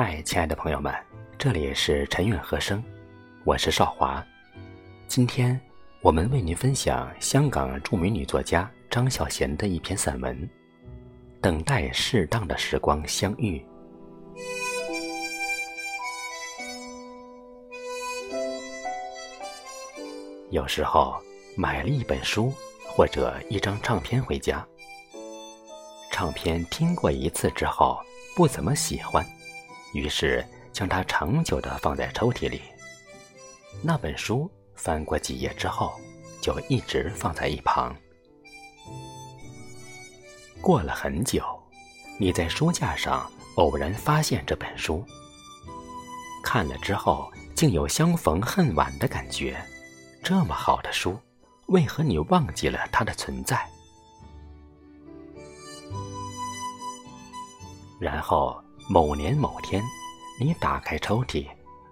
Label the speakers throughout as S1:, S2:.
S1: 嗨，亲爱的朋友们，这里是陈韵和声，我是少华。今天我们为您分享香港著名女作家张小娴的一篇散文《等待适当的时光相遇》。有时候买了一本书或者一张唱片回家，唱片听过一次之后不怎么喜欢，于是将它长久的放在抽屉里。那本书翻过几页之后，就一直放在一旁。过了很久，你在书架上偶然发现这本书，看了之后竟有相逢恨晚的感觉。这么好的书，为何你忘记了它的存在？然后某年某天，你打开抽屉，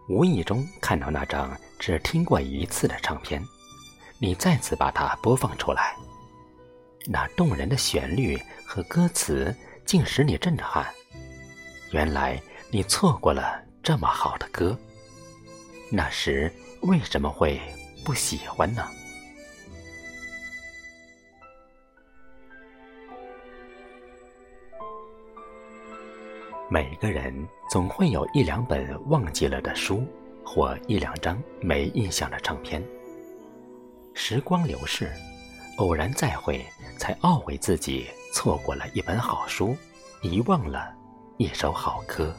S1: 无意中看到那张只听过一次的唱片，你再次把它播放出来，那动人的旋律和歌词竟使你震撼。原来你错过了这么好的歌。那时为什么会？不喜欢呢。每个人总会有一两本忘记了的书，或一两张没印象的唱片。时光流逝，偶然再会，才懊悔自己错过了一本好书，遗忘了一首好歌。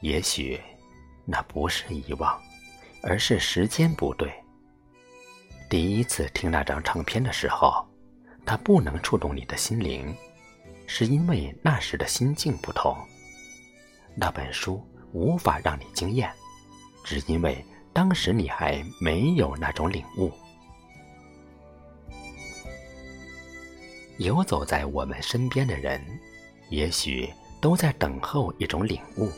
S1: 也许。那不是遗忘，而是时间不对。第一次听那张唱片的时候，它不能触动你的心灵，是因为那时的心境不同。那本书无法让你惊艳，只因为当时你还没有那种领悟。游走在我们身边的人，也许都在等候一种领悟。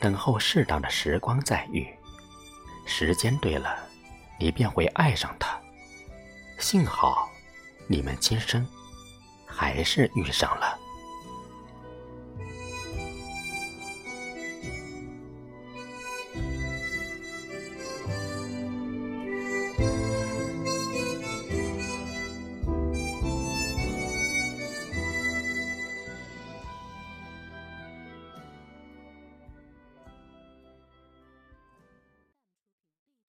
S1: 等候适当的时光再遇，时间对了，你便会爱上他。幸好，你们今生还是遇上了。